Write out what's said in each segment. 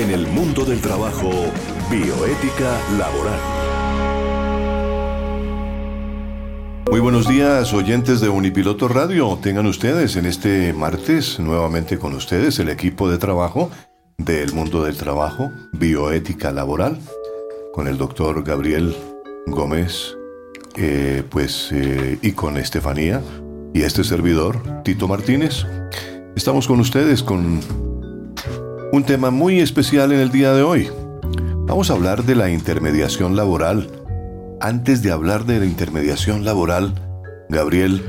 En el mundo del trabajo, bioética laboral. Muy buenos días, oyentes de Unipiloto Radio. Tengan ustedes en este martes nuevamente con ustedes el equipo de trabajo del mundo del trabajo, bioética laboral, con el doctor Gabriel Gómez, eh, pues, eh, y con Estefanía y este servidor, Tito Martínez. Estamos con ustedes con un tema muy especial en el día de hoy. Vamos a hablar de la intermediación laboral. Antes de hablar de la intermediación laboral, Gabriel,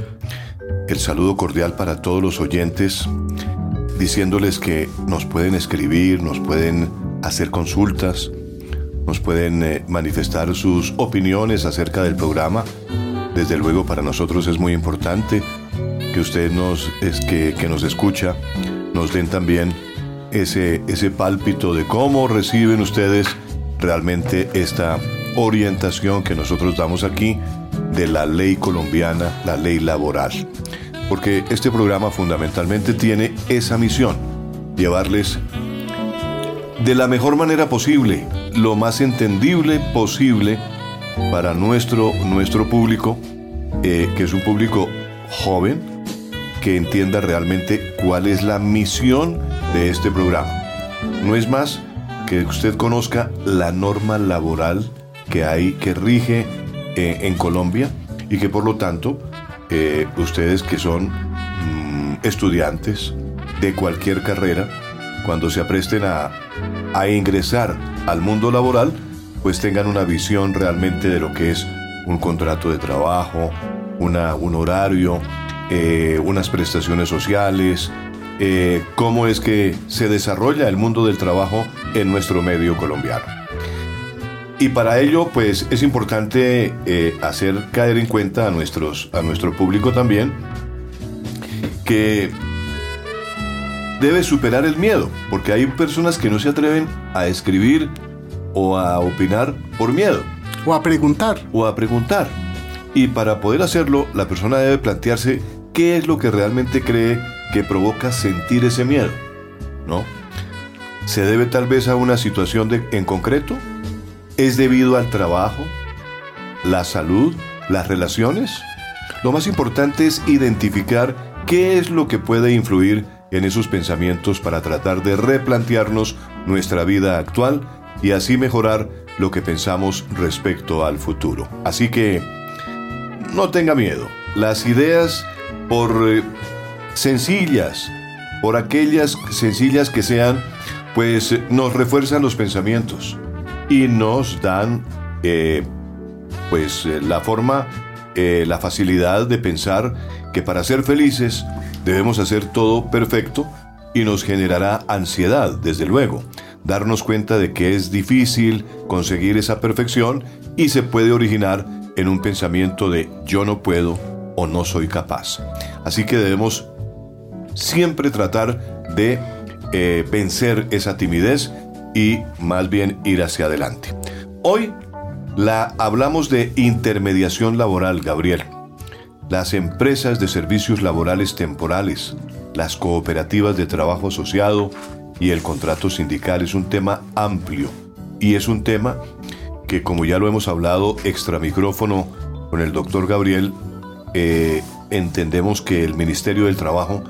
el saludo cordial para todos los oyentes, diciéndoles que nos pueden escribir, nos pueden hacer consultas, nos pueden eh, manifestar sus opiniones acerca del programa. Desde luego para nosotros es muy importante que usted nos, es que, que nos escucha, nos den también ese, ese pálpito de cómo reciben ustedes realmente esta orientación que nosotros damos aquí de la ley colombiana, la ley laboral. Porque este programa fundamentalmente tiene esa misión, llevarles de la mejor manera posible, lo más entendible posible para nuestro, nuestro público, eh, que es un público joven, que entienda realmente cuál es la misión de este programa. No es más que usted conozca la norma laboral que hay, que rige eh, en Colombia y que por lo tanto eh, ustedes que son mm, estudiantes de cualquier carrera, cuando se apresten a, a ingresar al mundo laboral, pues tengan una visión realmente de lo que es un contrato de trabajo, una, un horario, eh, unas prestaciones sociales, eh, cómo es que se desarrolla el mundo del trabajo en nuestro medio colombiano. Y para ello, pues es importante eh, hacer caer en cuenta a, nuestros, a nuestro público también que debe superar el miedo, porque hay personas que no se atreven a escribir o a opinar por miedo. O a preguntar. O a preguntar. Y para poder hacerlo, la persona debe plantearse qué es lo que realmente cree que provoca sentir ese miedo, ¿no? ¿Se debe tal vez a una situación de, en concreto? ¿Es debido al trabajo, la salud, las relaciones? Lo más importante es identificar qué es lo que puede influir en esos pensamientos para tratar de replantearnos nuestra vida actual y así mejorar lo que pensamos respecto al futuro. Así que no tenga miedo. Las ideas, por eh, sencillas, por aquellas sencillas que sean, pues nos refuerzan los pensamientos y nos dan eh, pues eh, la forma, eh, la facilidad de pensar que para ser felices debemos hacer todo perfecto y nos generará ansiedad, desde luego, darnos cuenta de que es difícil conseguir esa perfección y se puede originar en un pensamiento de yo no puedo o no soy capaz. Así que debemos siempre tratar de eh, vencer esa timidez y más bien ir hacia adelante. Hoy la hablamos de intermediación laboral, Gabriel. Las empresas de servicios laborales temporales, las cooperativas de trabajo asociado y el contrato sindical es un tema amplio y es un tema que como ya lo hemos hablado extra micrófono con el doctor Gabriel, eh, entendemos que el Ministerio del Trabajo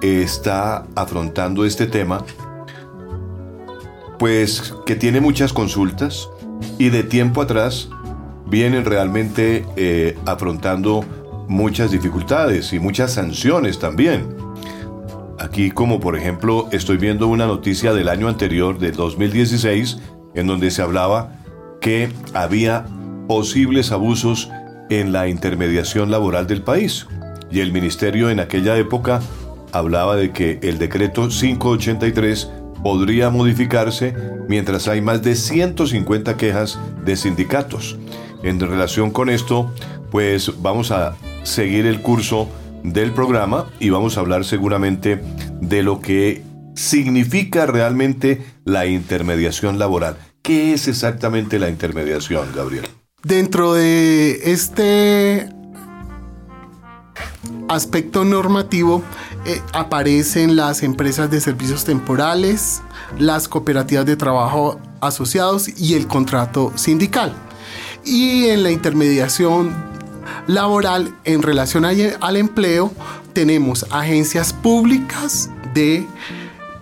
está afrontando este tema, pues que tiene muchas consultas y de tiempo atrás vienen realmente eh, afrontando muchas dificultades y muchas sanciones también. Aquí como por ejemplo estoy viendo una noticia del año anterior, del 2016, en donde se hablaba que había posibles abusos en la intermediación laboral del país. Y el ministerio en aquella época hablaba de que el decreto 583 podría modificarse mientras hay más de 150 quejas de sindicatos. En relación con esto, pues vamos a seguir el curso del programa y vamos a hablar seguramente de lo que significa realmente la intermediación laboral. ¿Qué es exactamente la intermediación, Gabriel? Dentro de este aspecto normativo eh, aparecen las empresas de servicios temporales, las cooperativas de trabajo asociados y el contrato sindical. Y en la intermediación laboral en relación al empleo tenemos agencias públicas de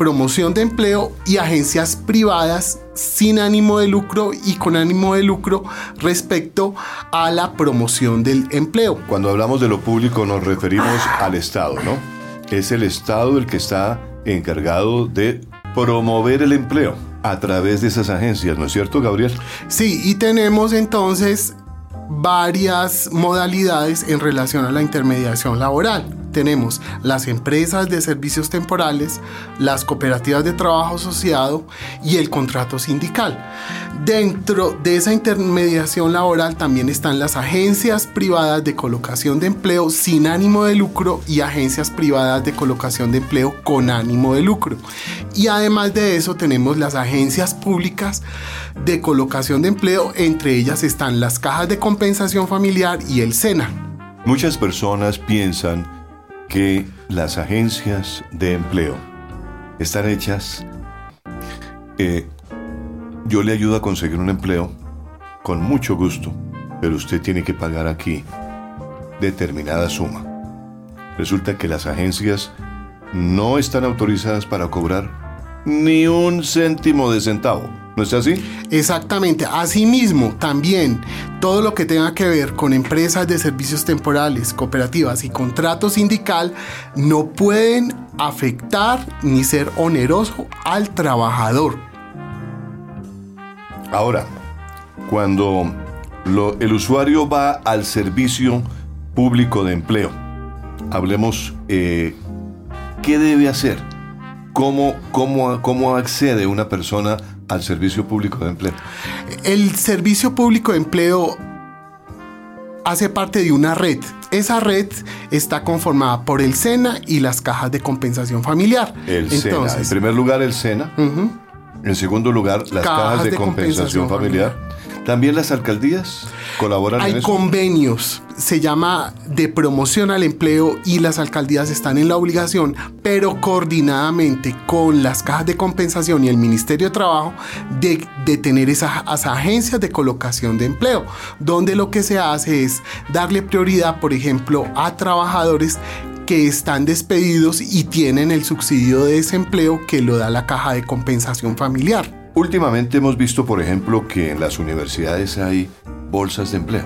promoción de empleo y agencias privadas sin ánimo de lucro y con ánimo de lucro respecto a la promoción del empleo. Cuando hablamos de lo público nos referimos al Estado, ¿no? Es el Estado el que está encargado de promover el empleo a través de esas agencias, ¿no es cierto, Gabriel? Sí, y tenemos entonces varias modalidades en relación a la intermediación laboral tenemos las empresas de servicios temporales, las cooperativas de trabajo asociado y el contrato sindical. Dentro de esa intermediación laboral también están las agencias privadas de colocación de empleo sin ánimo de lucro y agencias privadas de colocación de empleo con ánimo de lucro. Y además de eso tenemos las agencias públicas de colocación de empleo, entre ellas están las cajas de compensación familiar y el SENA. Muchas personas piensan que las agencias de empleo están hechas, eh, yo le ayudo a conseguir un empleo con mucho gusto, pero usted tiene que pagar aquí determinada suma. Resulta que las agencias no están autorizadas para cobrar ni un céntimo de centavo. ¿No es así? Exactamente. Asimismo, también todo lo que tenga que ver con empresas de servicios temporales, cooperativas y contrato sindical no pueden afectar ni ser oneroso al trabajador. Ahora, cuando el usuario va al servicio público de empleo, hablemos, eh, ¿qué debe hacer? ¿Cómo, cómo, ¿Cómo accede una persona al servicio público de empleo? El servicio público de empleo hace parte de una red. Esa red está conformada por el SENA y las cajas de compensación familiar. El SENA. En primer lugar, el SENA. En segundo lugar, las cajas, de, compensación, familiar. ¿También las alcaldías colaboran Hay en eso? convenios, se llama de promoción al empleo y las alcaldías están en la obligación, pero coordinadamente con las cajas de compensación y el Ministerio de Trabajo, de, de tener esas, agencias de colocación de empleo, donde lo que se hace es darle prioridad, por ejemplo, a trabajadores que están despedidos y tienen el subsidio de desempleo que lo da la caja de compensación familiar. Últimamente hemos visto, por ejemplo, que en las universidades hay bolsas de empleo.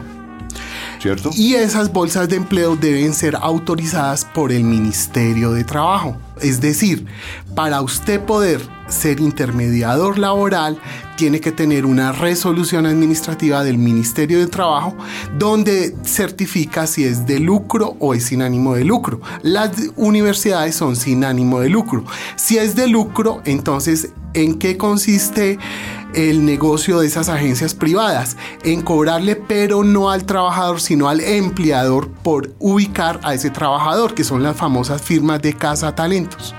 ¿Cierto? Y esas bolsas de empleo deben ser autorizadas por el Ministerio de Trabajo. Es decir, para usted poder ser intermediador laboral, tiene que tener una resolución administrativa del Ministerio de Trabajo donde certifica si es de lucro o es sin ánimo de lucro. Las universidades son sin ánimo de lucro. Si es de lucro, entonces, ¿en qué consiste el negocio de esas agencias privadas? En cobrarle, pero no al trabajador, sino al empleador por ubicar a ese trabajador, que son las famosas firmas de casa talentos.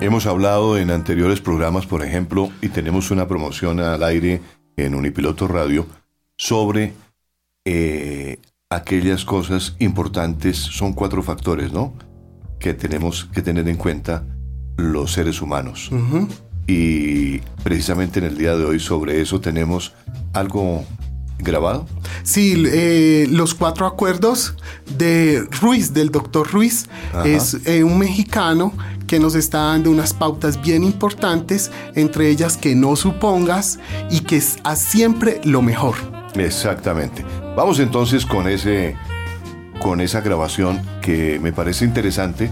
Hemos hablado en anteriores programas, por ejemplo, y tenemos una promoción al aire en Unipiloto Radio sobre eh, aquellas cosas importantes. Son cuatro factores, ¿no? Que tenemos que tener en cuenta los seres humanos. Y precisamente en el día de hoy sobre eso tenemos algo grabado? Sí, eh, los cuatro acuerdos de Ruiz, del doctor Ruiz, es eh, un mexicano que nos está dando unas pautas bien importantes, entre ellas que no supongas y que haz siempre lo mejor. Exactamente. Vamos entonces con ese con esa grabación que me parece interesante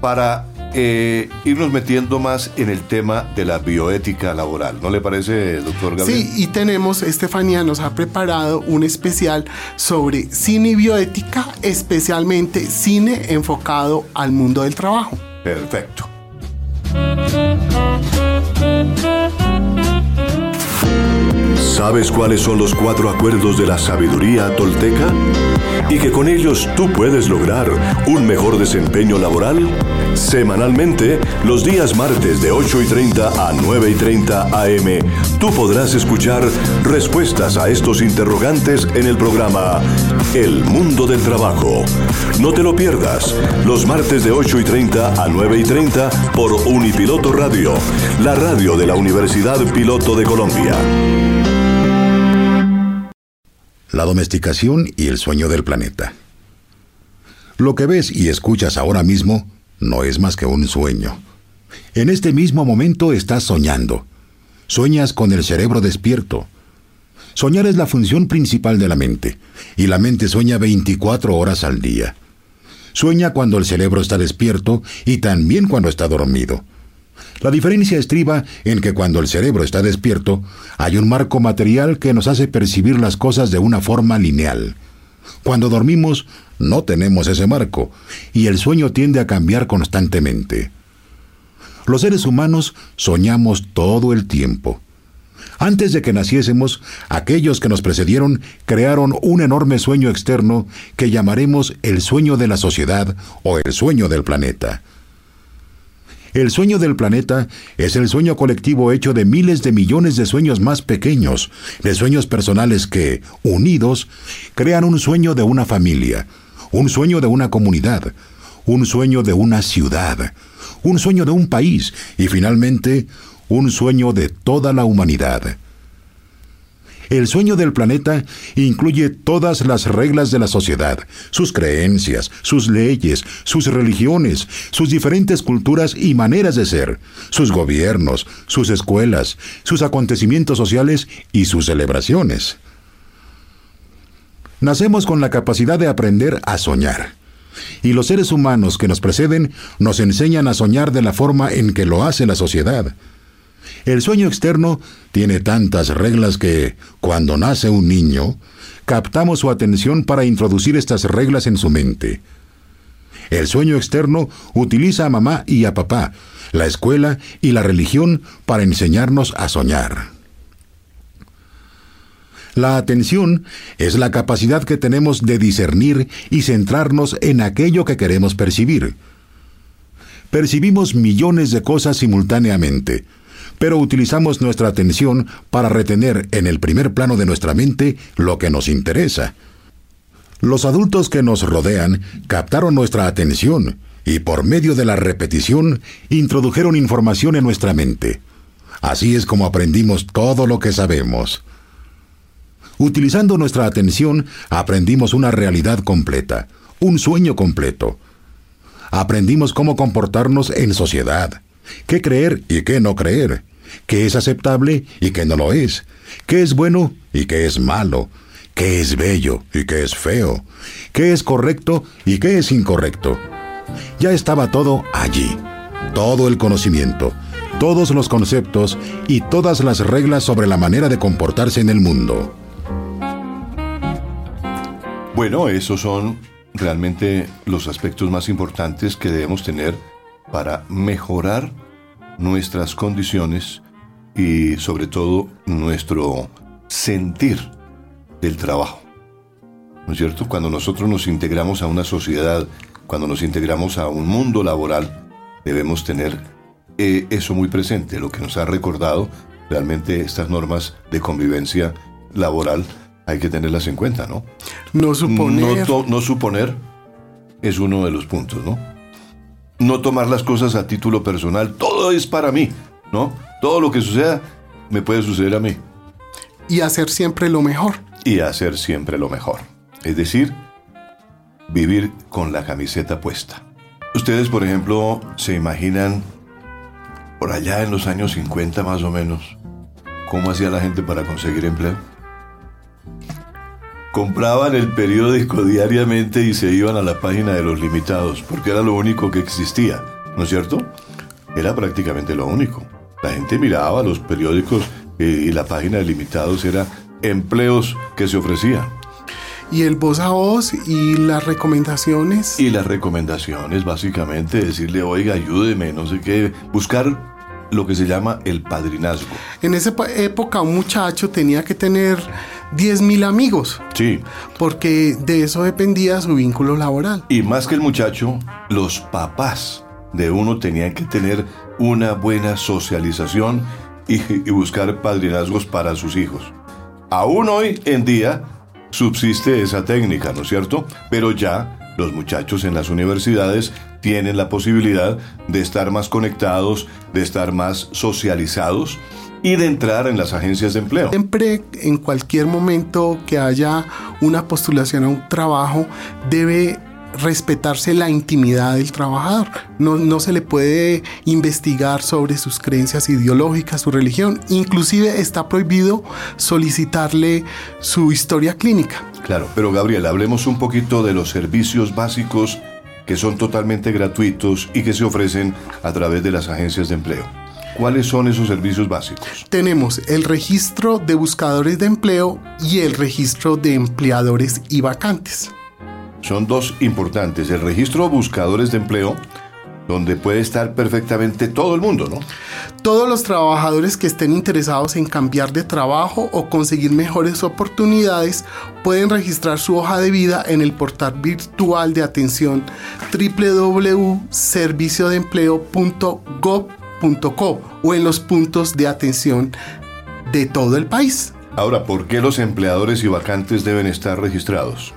para eh, irnos metiendo más en el tema de la bioética laboral. ¿No le parece, doctor Gabriel? Sí, y tenemos, Estefanía nos ha preparado un especial sobre cine y bioética, especialmente cine enfocado al mundo del trabajo. Perfecto. ¿Sabes cuáles son los cuatro acuerdos de la sabiduría tolteca? ¿Y que con ellos tú puedes lograr un mejor desempeño laboral? Semanalmente, los días martes de 8 y 30 a 9 y 30 am, tú podrás escuchar respuestas a estos interrogantes en el programa El Mundo del Trabajo. No te lo pierdas, los martes de 8 y 30 a 9 y 30 por Unipiloto Radio, la radio de la Universidad Piloto de Colombia. La domesticación y el sueño del planeta. Lo que ves y escuchas ahora mismo no es más que un sueño. En este mismo momento estás soñando. Sueñas con el cerebro despierto. Soñar es la función principal de la mente, y la mente sueña 24 horas al día. Sueña cuando el cerebro está despierto y también cuando está dormido. La diferencia estriba en que cuando el cerebro está despierto, hay un marco material que nos hace percibir las cosas de una forma lineal. Cuando dormimos, no tenemos ese marco, y el sueño tiende a cambiar constantemente. Los seres humanos soñamos todo el tiempo. Antes de que naciésemos, aquellos que nos precedieron crearon un enorme sueño externo que llamaremos el sueño de la sociedad o el sueño del planeta. El sueño del planeta es el sueño colectivo hecho de miles de millones de sueños más pequeños, de sueños personales que, unidos, crean un sueño de una familia, un sueño de una comunidad, un sueño de una ciudad, un sueño de un país y finalmente un sueño de toda la humanidad. El sueño del planeta incluye todas las reglas de la sociedad, sus creencias, sus leyes, sus religiones, sus diferentes culturas y maneras de ser, sus gobiernos, sus escuelas, sus acontecimientos sociales y sus celebraciones. Nacemos con la capacidad de aprender a soñar. Y los seres humanos que nos preceden nos enseñan a soñar de la forma en que lo hace la sociedad. El sueño externo tiene tantas reglas que, cuando nace un niño, captamos su atención para introducir estas reglas en su mente. El sueño externo utiliza a mamá y a papá, la escuela y la religión para enseñarnos a soñar. La atención es la capacidad que tenemos de discernir y centrarnos en aquello que queremos percibir. Percibimos millones de cosas simultáneamente, pero utilizamos nuestra atención para retener en el primer plano de nuestra mente lo que nos interesa. Los adultos que nos rodean captaron nuestra atención y por medio de la repetición introdujeron información en nuestra mente. Así es como aprendimos todo lo que sabemos. Utilizando nuestra atención, aprendimos una realidad completa, un sueño completo. Aprendimos cómo comportarnos en sociedad, qué creer y qué no creer, qué es aceptable y qué no lo es, qué es bueno y qué es malo, qué es bello y qué es feo, qué es correcto y qué es incorrecto. Ya estaba todo allí, todo el conocimiento, todos los conceptos y todas las reglas sobre la manera de comportarse en el mundo. Bueno, esos son realmente los aspectos más importantes que debemos tener para mejorar nuestras condiciones y sobre todo nuestro sentir del trabajo. ¿No es cierto? Cuando nosotros nos integramos a una sociedad, cuando nos integramos a un mundo laboral, debemos tener eh, eso muy presente, lo que nos ha recordado realmente estas normas de convivencia laboral, hay que tenerlas en cuenta, ¿no? No suponer. No, no suponer es uno de los puntos, ¿no? No tomar las cosas a título personal. Todo es para mí, ¿no? Todo lo que suceda me puede suceder a mí. Y hacer siempre lo mejor. Y hacer siempre lo mejor. Es decir, vivir con la camiseta puesta. Ustedes, por ejemplo, se imaginan por allá en los años 50 más o menos, cómo hacía la gente para conseguir empleo compraban el periódico diariamente y se iban a la página de los limitados, porque era lo único que existía, ¿no es cierto? Era prácticamente lo único. La gente miraba los periódicos y la página de limitados era empleos que se ofrecían. Y el voz a voz y las recomendaciones. Y las recomendaciones, básicamente, decirle, oiga, ayúdeme, no sé qué, buscar lo que se llama el padrinazgo. En esa época un muchacho tenía que tener 10.000 amigos. Sí. Porque de eso dependía su vínculo laboral. Y más que el muchacho, los papás de uno tenían que tener una buena socialización y, y buscar padrinazgos para sus hijos. Aún hoy en día subsiste esa técnica, ¿no es cierto? Pero ya los muchachos en las universidades tienen la posibilidad de estar más conectados, de estar más socializados y de entrar en las agencias de empleo. Siempre, en cualquier momento que haya una postulación a un trabajo, debe respetarse la intimidad del trabajador. No, no, se le puede investigar sobre sus creencias ideológicas, su religión. Inclusive está prohibido solicitarle su historia clínica. Claro, pero Gabriel, hablemos un poquito de los servicios básicos que son totalmente gratuitos y que se ofrecen a través de las agencias de empleo. ¿Cuáles son esos servicios básicos? Tenemos el registro de buscadores de empleo y el registro de empleadores y vacantes. Son dos importantes. El registro de buscadores de empleo, donde puede estar perfectamente todo el mundo, ¿no? Todos los trabajadores que estén interesados en cambiar de trabajo o conseguir mejores oportunidades pueden registrar su hoja de vida en el portal virtual de atención www.serviciodeempleo.gov.co o en los puntos de atención de todo el país. Ahora, ¿por qué los empleadores y vacantes deben estar registrados?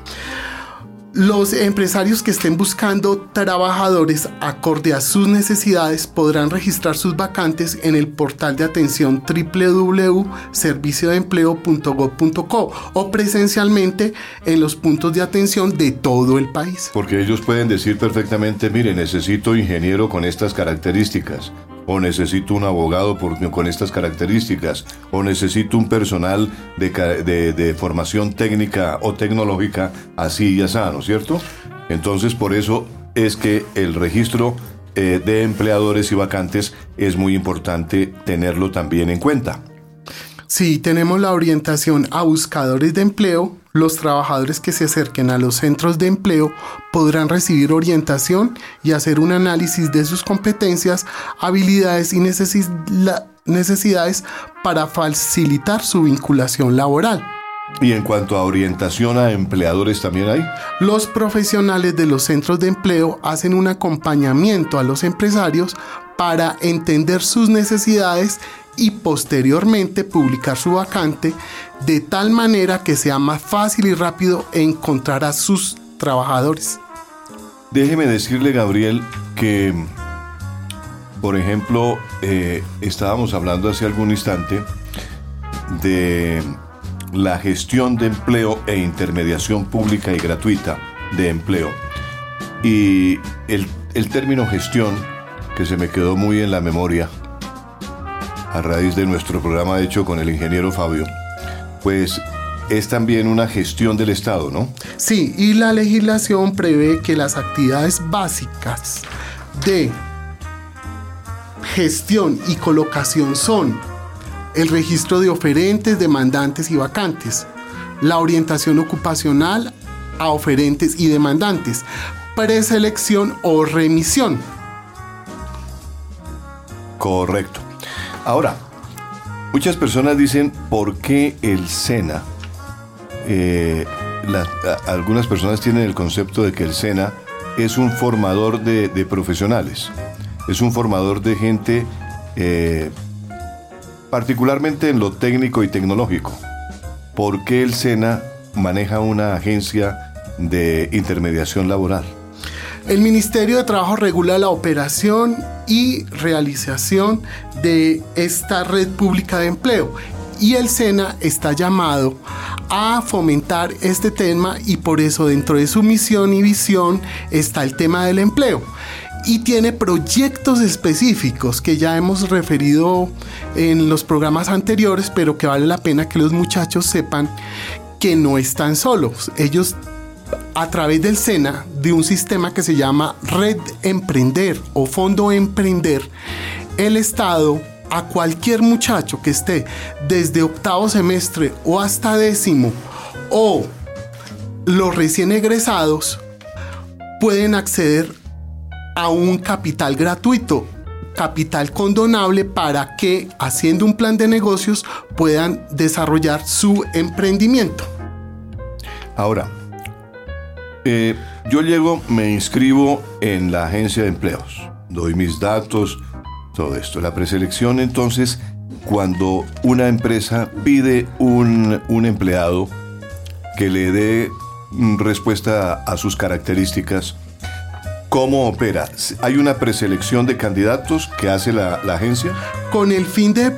Los empresarios que estén buscando trabajadores acorde a sus necesidades podrán registrar sus vacantes en el portal de atención www.serviciodeempleo.gov.co o presencialmente en los puntos de atención de todo el país. Porque ellos pueden decir perfectamente, mire, necesito ingeniero con estas características o necesito un abogado con estas características, o necesito un personal de, formación técnica o tecnológica así y así, ¿no es cierto? Entonces, por eso es que el registro eh, de empleadores y vacantes es muy importante tenerlo también en cuenta. Si tenemos la orientación a buscadores de empleo, los trabajadores que se acerquen a los centros de empleo podrán recibir orientación y hacer un análisis de sus competencias, habilidades y necesidades para facilitar su vinculación laboral. ¿Y en cuanto a orientación a empleadores también hay? Los profesionales de los centros de empleo hacen un acompañamiento a los empresarios para entender sus necesidades y posteriormente publicar su vacante de tal manera que sea más fácil y rápido encontrar a sus trabajadores. Déjeme decirle, Gabriel, que, por ejemplo, eh, estábamos hablando hace algún instante de la gestión de empleo e intermediación pública y gratuita de empleo. Y el, el término gestión, que se me quedó muy en la memoria, a raíz de nuestro programa hecho con el ingeniero Fabio, pues es también una gestión del Estado, ¿no? Sí, y la legislación prevé que las actividades básicas de gestión y colocación son el registro de oferentes, demandantes y vacantes, la orientación ocupacional a oferentes y demandantes, preselección o remisión. Correcto. Ahora, muchas personas dicen, ¿por qué el SENA? Eh, algunas personas tienen el concepto de que el SENA es un formador de, profesionales, es un formador de gente eh, particularmente en lo técnico y tecnológico. ¿Por qué el SENA maneja una agencia de intermediación laboral? El Ministerio de Trabajo regula la operación y realización de esta red pública de empleo y el SENA está llamado a fomentar este tema y por eso dentro de su misión y visión está el tema del empleo y tiene proyectos específicos que ya hemos referido en los programas anteriores, pero que vale la pena que los muchachos sepan que no están solos. Ellos a través del SENA, de un sistema que se llama Red Emprender o Fondo Emprender, el Estado a cualquier muchacho que esté desde octavo semestre o hasta décimo o los recién egresados pueden acceder a un capital gratuito capital condonable para que haciendo un plan de negocios puedan desarrollar su emprendimiento. Ahora, eh, yo llego, me inscribo en la agencia de empleos, doy mis datos, todo esto. La preselección entonces, cuando una empresa pide un, un empleado que le dé respuesta a sus características, ¿Cómo opera? ¿Hay una preselección de candidatos que hace la, agencia? Con el fin de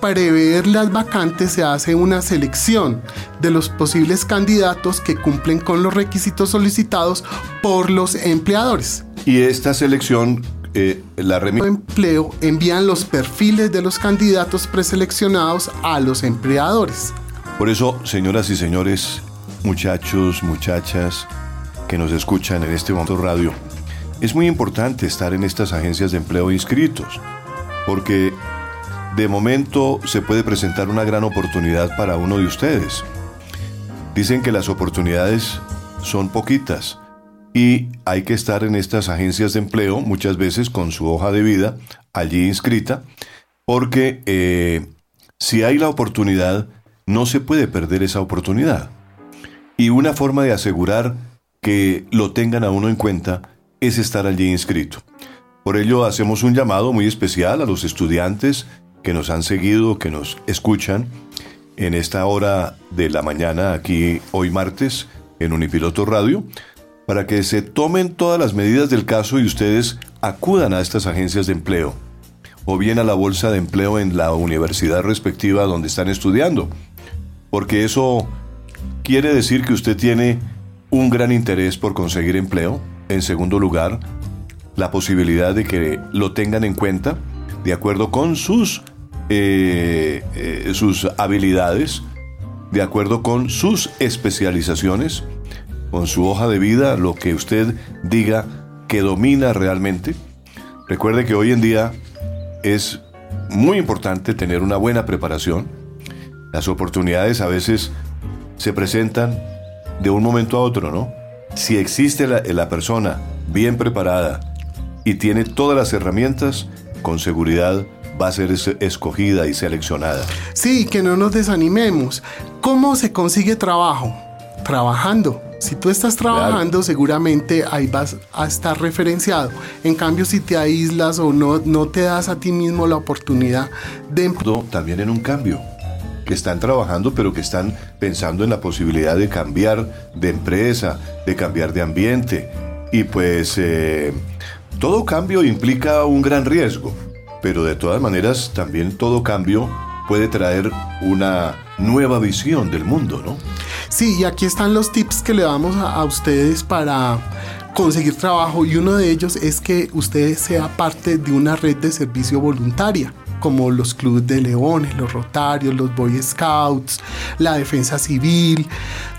prever las vacantes se hace una selección de los posibles candidatos que cumplen con los requisitos solicitados por los empleadores. Y esta selección eh, la remite. empleo envían los perfiles de los candidatos preseleccionados a los empleadores. Por eso, señoras y señores, muchachos, muchachas que nos escuchan en este momento radio, es muy importante estar en estas agencias de empleo inscritos, porque de momento se puede presentar una gran oportunidad para uno de ustedes. Dicen que las oportunidades son poquitas y hay que estar en estas agencias de empleo muchas veces con su hoja de vida allí inscrita, porque eh, si hay la oportunidad, no se puede perder esa oportunidad. Y una forma de asegurar que lo tengan a uno en cuenta es estar allí inscrito. Por ello hacemos un llamado muy especial a los estudiantes que nos han seguido, que nos escuchan en esta hora de la mañana aquí hoy martes en Unipiloto Radio, para que se tomen todas las medidas del caso y ustedes acudan a estas agencias de empleo o bien a la bolsa de empleo en la universidad respectiva donde están estudiando, porque eso quiere decir que usted tiene un gran interés por conseguir empleo. En segundo lugar, la posibilidad de que lo tengan en cuenta de acuerdo con sus eh, eh, sus habilidades, de acuerdo con sus especializaciones, con su hoja de vida, lo que usted diga que domina realmente. Recuerde que hoy en día es muy importante tener una buena preparación. Las oportunidades a veces se presentan de un momento a otro, ¿no? Si existe la, la persona bien preparada y tiene todas las herramientas, con seguridad va a ser escogida y seleccionada. Sí, que no nos desanimemos. ¿Cómo se consigue trabajo? Trabajando. Si tú estás trabajando, seguramente ahí vas a estar referenciado. En cambio, si te aíslas o no, no te das a ti mismo la oportunidad de... También en un cambio que están trabajando, pero que están pensando en la posibilidad de cambiar de empresa, de cambiar de ambiente. Y pues eh, todo cambio implica un gran riesgo pero de todas maneras también todo cambio puede traer una nueva visión del mundo, ¿no? Sí, y aquí están los tips que le damos a, ustedes para conseguir trabajo y uno de ellos es que usted sea parte de una red de servicio voluntaria como los clubes de leones, los rotarios, los Boy Scouts, la defensa civil,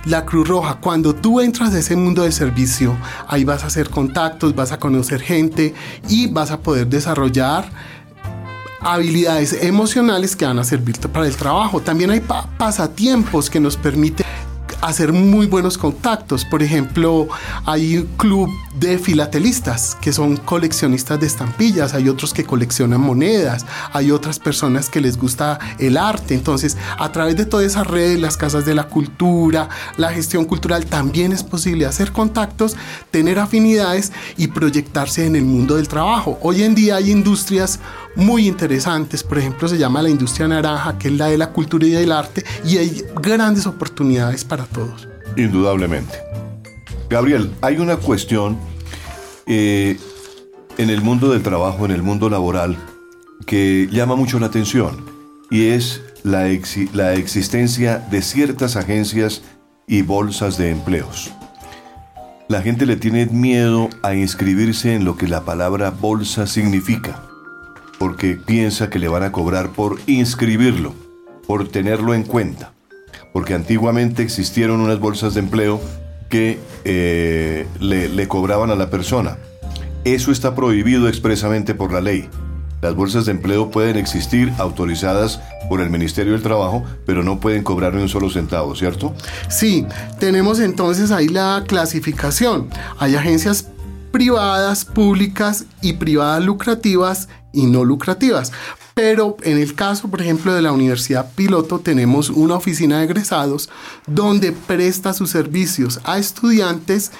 la Cruz Roja. Cuando tú entras a ese mundo de servicio, ahí vas a hacer contactos, vas a conocer gente y vas a poder desarrollar habilidades emocionales que van a servirte para el trabajo. También hay pasatiempos que nos permiten hacer muy buenos contactos. Por ejemplo, hay un club de filatelistas que son coleccionistas de estampillas, hay otros que coleccionan monedas, hay otras personas que les gusta el arte. Entonces, a través de toda esa red, las casas de la cultura, la gestión cultural, también es posible hacer contactos, tener afinidades y proyectarse en el mundo del trabajo. Hoy en día hay industrias muy interesantes, por ejemplo, se llama la industria naranja, que es la de la cultura y del arte, y hay grandes oportunidades para todos. Indudablemente. Gabriel, hay una cuestión eh, en el mundo del trabajo, en el mundo laboral, que llama mucho la atención y es la, la existencia de ciertas agencias y bolsas de empleos. La gente le tiene miedo a inscribirse en lo que la palabra bolsa significa, porque piensa que le van a cobrar por inscribirlo, por tenerlo en cuenta porque antiguamente existieron unas bolsas de empleo que eh, le, cobraban a la persona. Eso está prohibido expresamente por la ley. Las bolsas de empleo pueden existir autorizadas por el Ministerio del Trabajo, pero no pueden cobrar ni un solo centavo, ¿cierto? Sí, tenemos entonces ahí la clasificación. Hay agencias privadas, públicas y privadas lucrativas y no lucrativas. Pero en el caso, por ejemplo, de la Universidad Piloto, tenemos una oficina de egresados donde presta sus servicios a estudiantes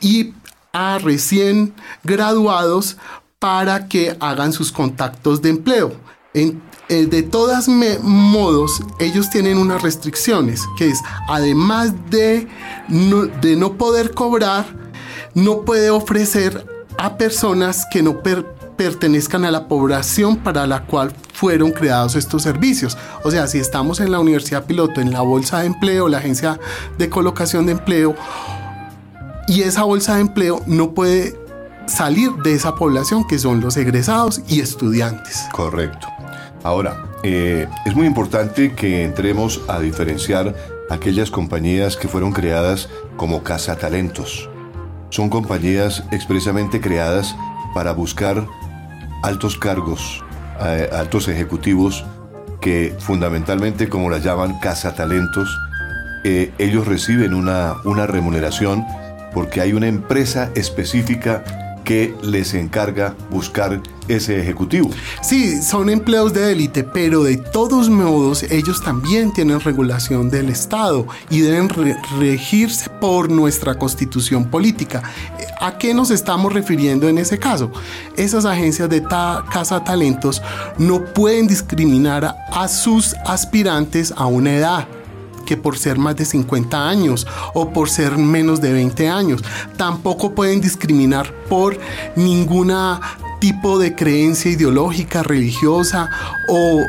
y a recién graduados para que hagan sus contactos de empleo. Eh, de todos modos, ellos tienen unas restricciones, que es, además de de no poder cobrar, no puede ofrecer a personas que no pertenezcan a la población para la cual fueron creados estos servicios. O sea, si estamos en la Universidad Piloto, en la Bolsa de Empleo, la Agencia de Colocación de Empleo, y esa bolsa de empleo no puede salir de esa población que son los egresados y estudiantes. Correcto. Ahora, eh, es muy importante que entremos a diferenciar aquellas compañías que fueron creadas como Casa Talentos son compañías expresamente creadas para buscar altos cargos, eh, altos ejecutivos que fundamentalmente, como las llaman, cazatalentos, eh, ellos reciben una, una remuneración porque hay una empresa específica que les encarga buscar ese ejecutivo. Sí, son empleos de élite, pero de todos modos ellos también tienen regulación del Estado y deben regirse por nuestra constitución política. ¿A qué nos estamos refiriendo en ese caso? Esas agencias de casa talentos no pueden discriminar a sus aspirantes a una edad que por ser más de 50 años o por ser menos de 20 años. Tampoco pueden discriminar por ninguna tipo de creencia ideológica, religiosa o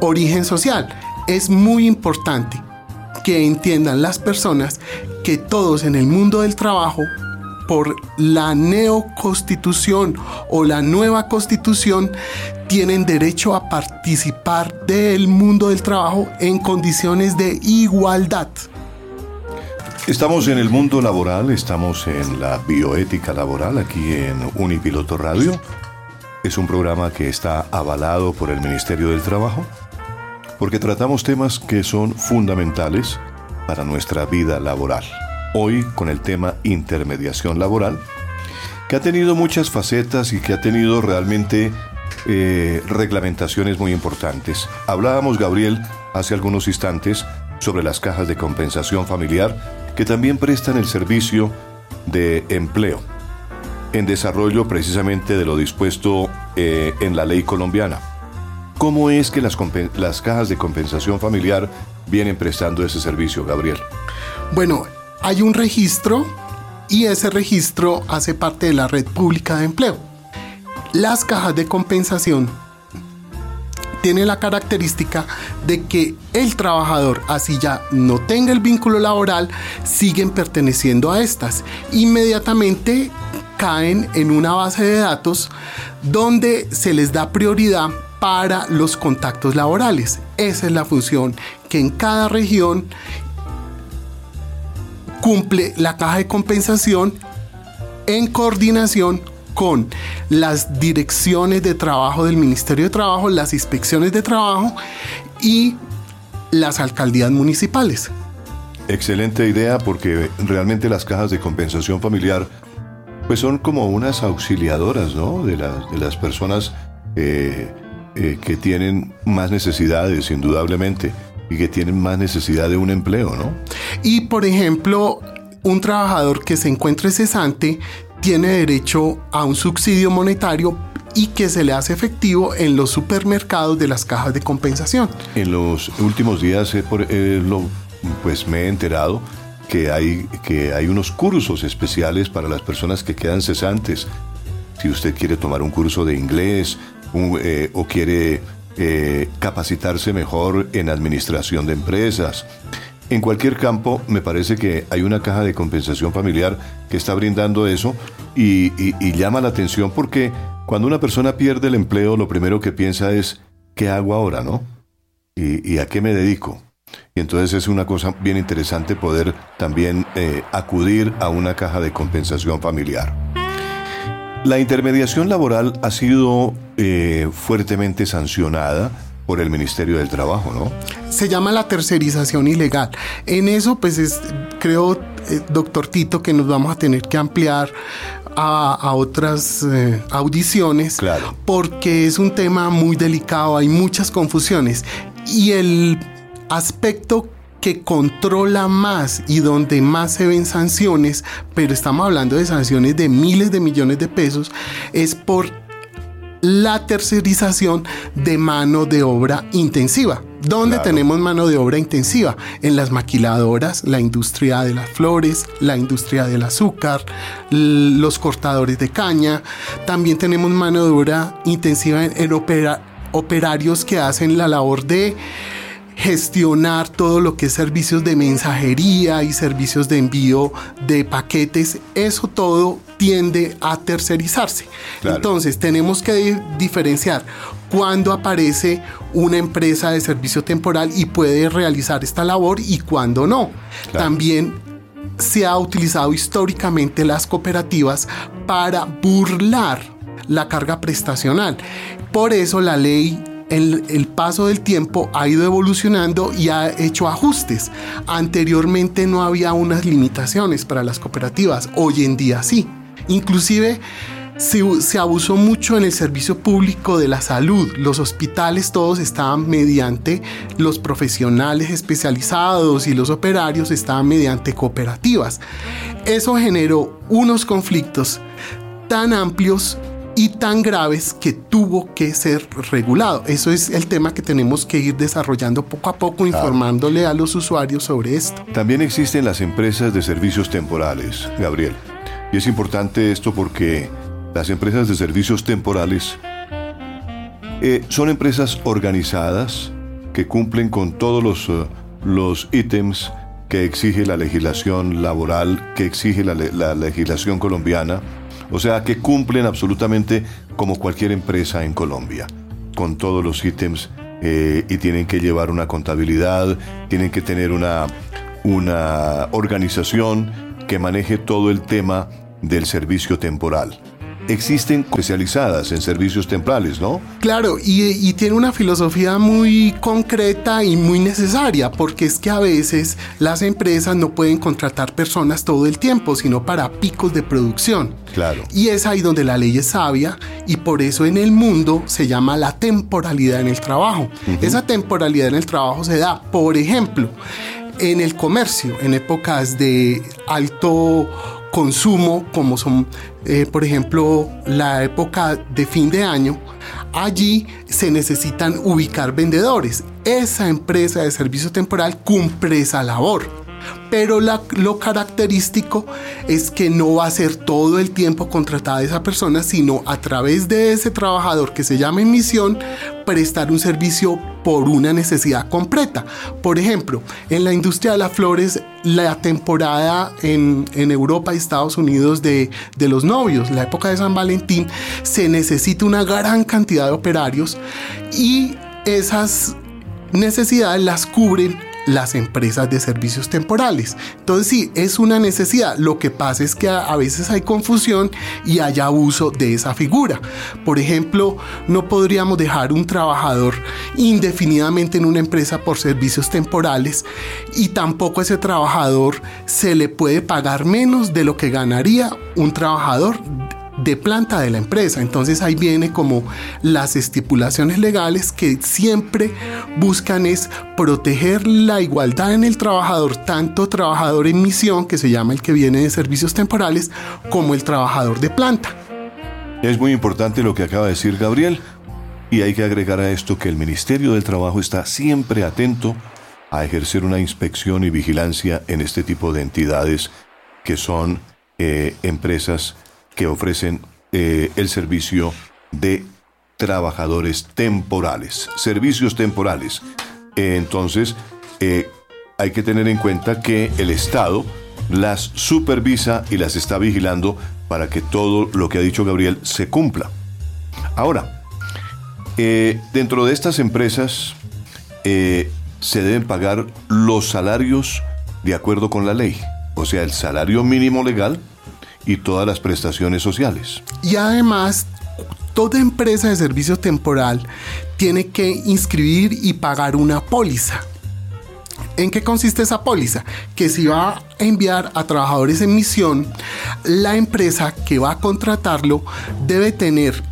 origen social. Es muy importante que entiendan las personas que todos en el mundo del trabajo por la neoconstitución o la nueva constitución tienen derecho a participar del mundo del trabajo en condiciones de igualdad. Estamos en el mundo laboral, estamos en la bioética laboral aquí en Unipiloto Radio. Es un programa que está avalado por el Ministerio del Trabajo porque tratamos temas que son fundamentales para nuestra vida laboral hoy con el tema intermediación laboral, que ha tenido muchas facetas y que ha tenido realmente eh, reglamentaciones muy importantes. Hablábamos, Gabriel, hace algunos instantes sobre las cajas de compensación familiar que también prestan el servicio de empleo en desarrollo precisamente de lo dispuesto eh, en la ley colombiana. ¿Cómo es que las, las cajas de compensación familiar vienen prestando ese servicio, Gabriel? Bueno, hay un registro y ese registro hace parte de la red pública de empleo. Las cajas de compensación tienen la característica de que el trabajador, así ya no tenga el vínculo laboral, siguen perteneciendo a estas. Inmediatamente caen en una base de datos donde se les da prioridad para los contactos laborales. Esa es la función que en cada región cumple la caja de compensación en coordinación con las direcciones de trabajo del Ministerio de Trabajo, las inspecciones de trabajo y las alcaldías municipales. Excelente idea porque realmente las cajas de compensación familiar pues son como unas auxiliadoras ¿no? de, de las personas eh, eh, que tienen más necesidades, indudablemente y que tienen más necesidad de un empleo, ¿no? Y por ejemplo, un trabajador que se encuentre cesante tiene derecho a un subsidio monetario y que se le hace efectivo en los supermercados de las cajas de compensación. En los últimos días pues me he enterado que hay, que hay unos cursos especiales para las personas que quedan cesantes. Si usted quiere tomar un curso de inglés eh, o quiere eh, capacitarse mejor en administración de empresas. En cualquier campo, me parece que hay una caja de compensación familiar que está brindando eso y, llama la atención porque cuando una persona pierde el empleo, lo primero que piensa es, ¿qué hago ahora, no? ¿Y, a qué me dedico? Y entonces es una cosa bien interesante poder también eh, acudir a una caja de compensación familiar. La intermediación laboral ha sido eh, fuertemente sancionada por el Ministerio del Trabajo, ¿no? Se llama la tercerización ilegal. En eso, pues creo eh, doctor Tito, que nos vamos a tener que ampliar a, otras eh, audiciones, claro. porque es un tema muy delicado, hay muchas confusiones. Y el aspecto que controla más y donde más se ven sanciones, pero estamos hablando de sanciones de miles de millones de pesos, es por la tercerización de mano de obra intensiva. ¿Dónde tenemos mano de obra intensiva? En las maquiladoras, la industria de las flores, la industria del azúcar, los cortadores de caña. También tenemos mano de obra intensiva en, operarios que hacen la labor de gestionar todo lo que es servicios de mensajería y servicios de envío de paquetes, eso todo tiende a tercerizarse. Entonces tenemos que diferenciar cuándo aparece una empresa de servicio temporal y puede realizar esta labor y cuándo no. También se ha utilizado históricamente las cooperativas para burlar la carga prestacional. Por eso la ley el, paso del tiempo ha ido evolucionando y ha hecho ajustes. Anteriormente no había unas limitaciones para las cooperativas, hoy en día sí. Inclusive se, se, abusó mucho en el servicio público de la salud. Los hospitales todos estaban mediante los profesionales especializados y los operarios estaban mediante cooperativas. Eso generó unos conflictos tan amplios y tan graves que tuvo que ser regulado. Eso es el tema que tenemos que ir desarrollando poco a poco, informándole a los usuarios sobre esto. También existen las empresas de servicios temporales, Gabriel. Y es importante esto porque las empresas de servicios temporales eh, son empresas organizadas que cumplen con todos los, uh, los ítems que exige la legislación laboral, que exige la, la legislación colombiana o sea que cumplen absolutamente como cualquier empresa en Colombia, con todos los ítems eh, y tienen que llevar una contabilidad, tienen que tener una, una organización que maneje todo el tema del servicio temporal existen especializadas en servicios temporales, ¿no? Claro, y, tiene una filosofía muy concreta y muy necesaria, porque es que a veces las empresas no pueden contratar personas todo el tiempo, sino para picos de producción. Claro. Y es ahí donde la ley es sabia y por eso en el mundo se llama la temporalidad en el trabajo. Esa temporalidad en el trabajo se da, por ejemplo, en el comercio, en épocas de alto consumo, como son, eh, por ejemplo, la época de fin de año, allí se necesitan ubicar vendedores. Esa empresa de servicio temporal cumple esa labor pero lo característico es que no va a ser todo el tiempo contratada esa persona, sino a través de ese trabajador que se llama en misión, prestar un servicio por una necesidad completa. Por ejemplo, en la industria de las flores, la temporada en, Europa y Estados Unidos de, de los novios, la época de San Valentín, se necesita una gran cantidad de operarios y esas necesidades las cubren las empresas de servicios temporales. Entonces sí, es una necesidad. Lo que pasa es que a, veces hay confusión y hay abuso de esa figura. Por ejemplo, no podríamos dejar un trabajador indefinidamente en una empresa por servicios temporales y tampoco ese trabajador se le puede pagar menos de lo que ganaría un trabajador de planta de la empresa. Entonces ahí viene como las estipulaciones legales que siempre buscan es proteger la igualdad en el trabajador, tanto trabajador en misión, que se llama el que viene de servicios temporales, como el trabajador de planta. Es muy importante lo que acaba de decir Gabriel y hay que agregar a esto que el Ministerio del Trabajo está siempre atento a ejercer una inspección y vigilancia en este tipo de entidades que son eh, empresas que ofrecen eh, el servicio de trabajadores temporales, servicios temporales. entonces, eh, hay que tener en cuenta que el Estado las supervisa y las está vigilando para que todo lo que ha dicho Gabriel se cumpla. Ahora, eh, dentro de estas empresas se deben pagar los salarios de acuerdo con la ley, o sea, el salario mínimo legal y todas las prestaciones sociales. Y además, toda empresa de servicio temporal tiene que inscribir y pagar una póliza. ¿En qué consiste esa póliza? Que si va a enviar a trabajadores en misión, la empresa que va a contratarlo debe tener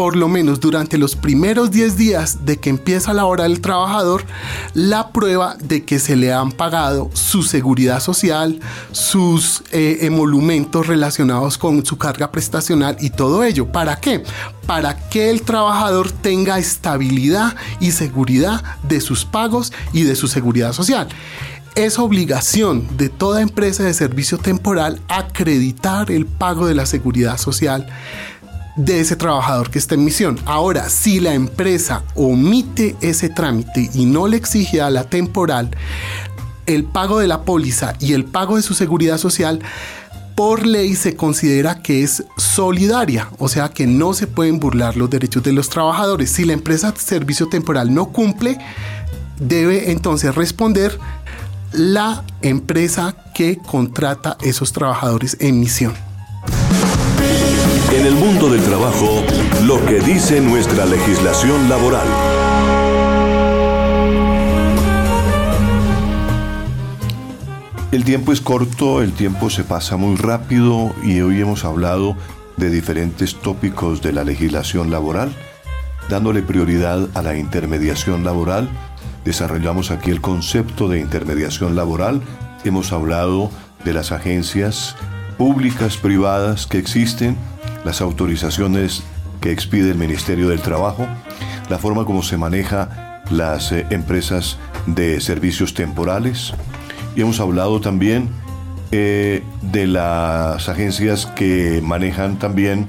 por lo menos durante los primeros 10 días de que empieza la hora del trabajador, la prueba de que se le han pagado su seguridad social, sus eh, emolumentos relacionados con su carga prestacional y todo ello. ¿Para qué? Para que el trabajador tenga estabilidad y seguridad de sus pagos y de su seguridad social es obligación de toda empresa de servicio temporal acreditar el pago de la seguridad social de ese trabajador que está en misión. Ahora, si la empresa omite ese trámite y no le exige a la temporal el pago de la póliza y el pago de su seguridad social, por ley se considera que es solidaria, o sea que no se pueden burlar los derechos de los trabajadores. Si la empresa de servicio temporal no cumple, debe entonces responder la empresa que contrata esos trabajadores en misión. En el mundo del trabajo, lo que dice nuestra legislación laboral. El tiempo es corto, el tiempo se pasa muy rápido y hoy hemos hablado de diferentes tópicos de la legislación laboral, dándole prioridad a la intermediación laboral. Desarrollamos aquí el concepto de intermediación laboral, hemos hablado de las agencias públicas, privadas que existen, las autorizaciones que expide el Ministerio del Trabajo, la forma como se maneja las eh, empresas de servicios temporales y hemos hablado también eh, de las agencias que manejan también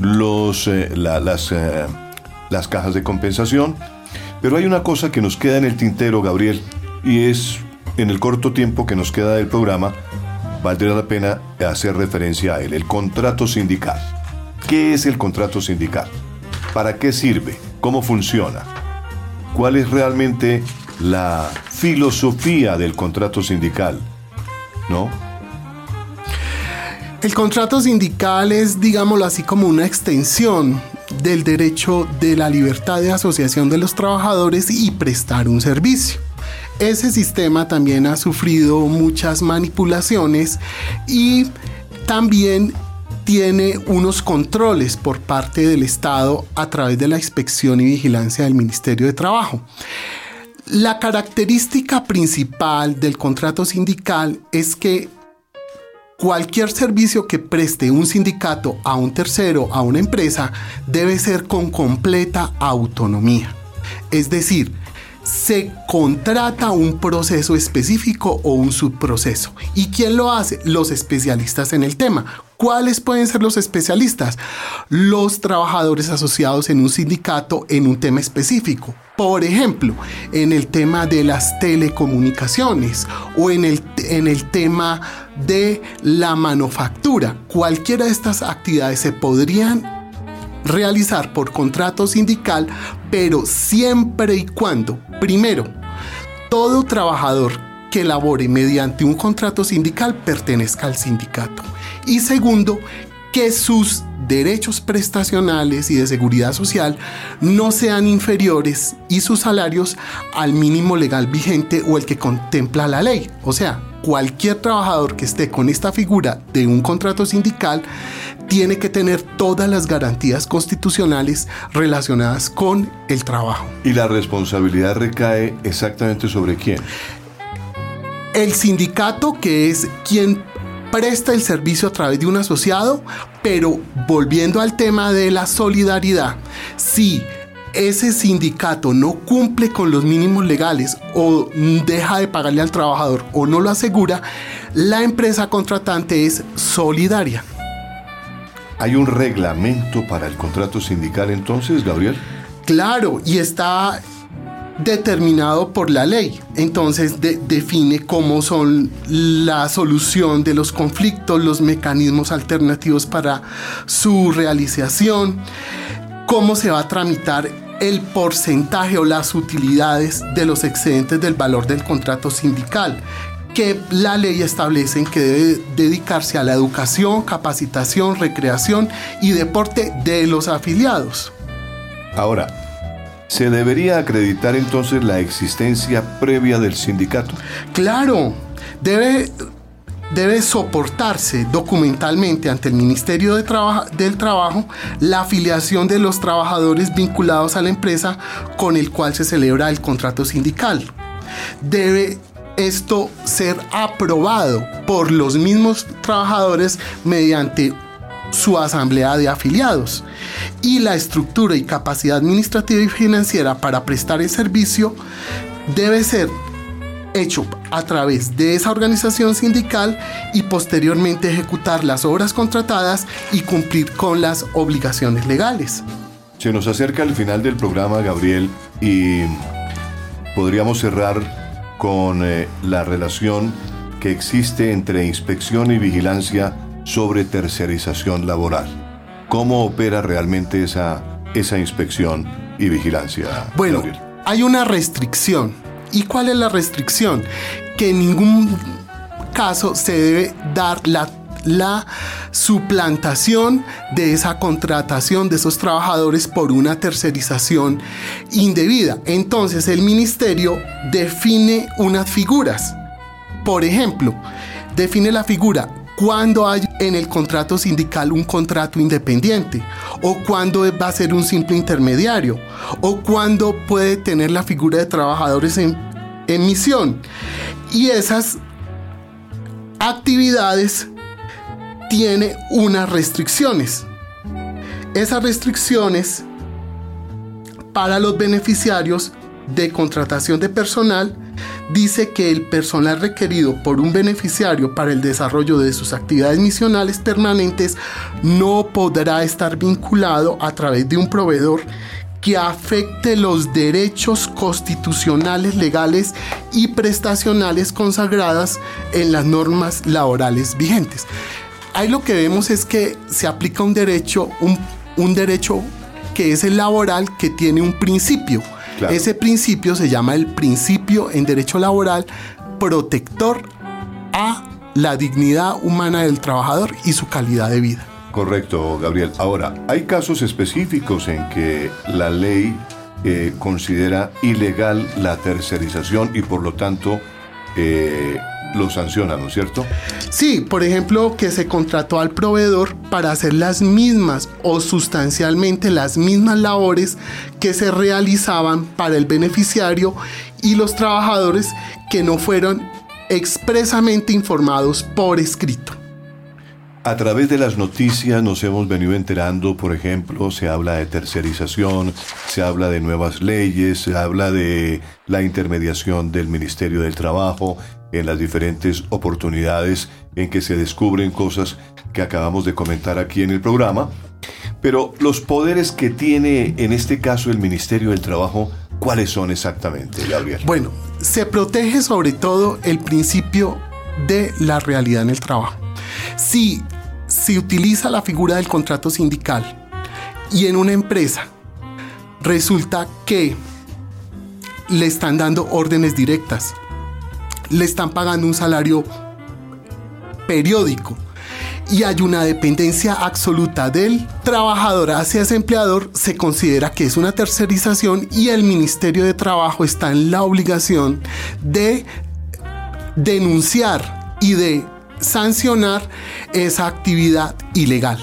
los, eh, las, las cajas de compensación. Pero hay una cosa que nos queda en el tintero, Gabriel, y es en el corto tiempo que nos queda del programa, valdría la pena hacer referencia a él, el contrato sindical. ¿Qué es el contrato sindical? ¿Para qué sirve? ¿Cómo funciona? ¿Cuál es realmente la filosofía del contrato sindical? ¿No? El contrato sindical es, digámoslo así, como una extensión del derecho de la libertad de asociación de los trabajadores y prestar un servicio. Ese sistema también ha sufrido muchas manipulaciones y también tiene unos controles por parte del Estado a través de la inspección y vigilancia del Ministerio de Trabajo. La característica principal del contrato sindical es que cualquier servicio que preste un sindicato a un tercero, a una empresa, debe ser con completa autonomía. Es decir, se contrata un proceso específico o un subproceso. ¿Y quién lo hace? Los especialistas en el tema. ¿Cuáles pueden ser los especialistas? Los trabajadores asociados en un sindicato en un tema específico. Por ejemplo, en el tema de las telecomunicaciones o en el, en el tema de la manufactura. Cualquiera de estas actividades se podrían realizar por contrato sindical, pero siempre y cuando, primero, todo trabajador que labore mediante un contrato sindical pertenezca al sindicato. Y segundo, que sus derechos prestacionales y de seguridad social no sean inferiores y sus salarios al mínimo legal vigente o el que contempla la ley. O sea, cualquier trabajador que esté con esta figura de un contrato sindical tiene que tener todas las garantías constitucionales relacionadas con el trabajo. ¿Y la responsabilidad recae exactamente sobre quién? El sindicato, que es quien presta el servicio a través de un asociado, pero volviendo al tema de la solidaridad, si ese sindicato no cumple con los mínimos legales o deja de pagarle al trabajador o no lo asegura, la empresa contratante es solidaria. ¿Hay un reglamento para el contrato sindical entonces, Gabriel? Claro, y está determinado por la ley. Entonces define cómo son la solución de los conflictos, los mecanismos alternativos para su realización, cómo se va a tramitar el porcentaje o las utilidades de los excedentes del valor del contrato sindical, que la ley establece que debe dedicarse a la educación, capacitación, recreación y deporte de los afiliados. Ahora, ¿Se debería acreditar entonces la existencia previa del sindicato? Claro, debe, debe soportarse documentalmente ante el Ministerio de del Trabajo la afiliación de los trabajadores vinculados a la empresa con el cual se celebra el contrato sindical. Debe esto ser aprobado por los mismos trabajadores mediante su asamblea de afiliados y la estructura y capacidad administrativa y financiera para prestar el servicio debe ser hecho a través de esa organización sindical y posteriormente ejecutar las obras contratadas y cumplir con las obligaciones legales. Se nos acerca el final del programa, Gabriel, y podríamos cerrar con eh, la relación que existe entre inspección y vigilancia sobre tercerización laboral. ¿Cómo opera realmente esa, esa inspección y vigilancia? Bueno, hay una restricción. ¿Y cuál es la restricción? Que en ningún caso se debe dar la la suplantación de esa contratación de esos trabajadores por una tercerización indebida. Entonces el ministerio define unas figuras. Por ejemplo, define la figura cuando hay en el contrato sindical un contrato independiente o cuando va a ser un simple intermediario o cuando puede tener la figura de trabajadores en, en misión. Y esas actividades tiene unas restricciones. Esas restricciones para los beneficiarios de contratación de personal dice que el personal requerido por un beneficiario para el desarrollo de sus actividades misionales permanentes no podrá estar vinculado a través de un proveedor que afecte los derechos constitucionales, legales y prestacionales consagradas en las normas laborales vigentes. Ahí lo que vemos es que se aplica un derecho, un, derecho que es el laboral que tiene un principio. Ese principio se llama el principio en derecho laboral protector a la dignidad humana del trabajador y su calidad de vida. Correcto, Gabriel. Ahora, hay casos específicos en que la ley eh, considera ilegal la tercerización y por lo tanto eh, lo sanciona, ¿no es cierto? Sí, por ejemplo, que se contrató al proveedor para hacer las mismas o sustancialmente las mismas labores que se realizaban para el beneficiario y los trabajadores que no fueron expresamente informados por escrito. A través de las noticias nos hemos venido enterando, por ejemplo, se habla de tercerización, se habla de nuevas leyes, se habla de la intermediación del Ministerio del Trabajo, en las diferentes oportunidades en que se descubren cosas que acabamos de comentar aquí en el programa. Pero los poderes que tiene en este caso el Ministerio del Trabajo, ¿cuáles son exactamente, Gabriel? Bueno, se protege sobre todo el principio de la realidad en el trabajo. Si se utiliza la figura del contrato sindical y en una empresa resulta que le están dando órdenes directas le están pagando un salario periódico y hay una dependencia absoluta del trabajador hacia ese empleador, se considera que es una tercerización y el Ministerio de Trabajo está en la obligación de denunciar y de sancionar esa actividad ilegal.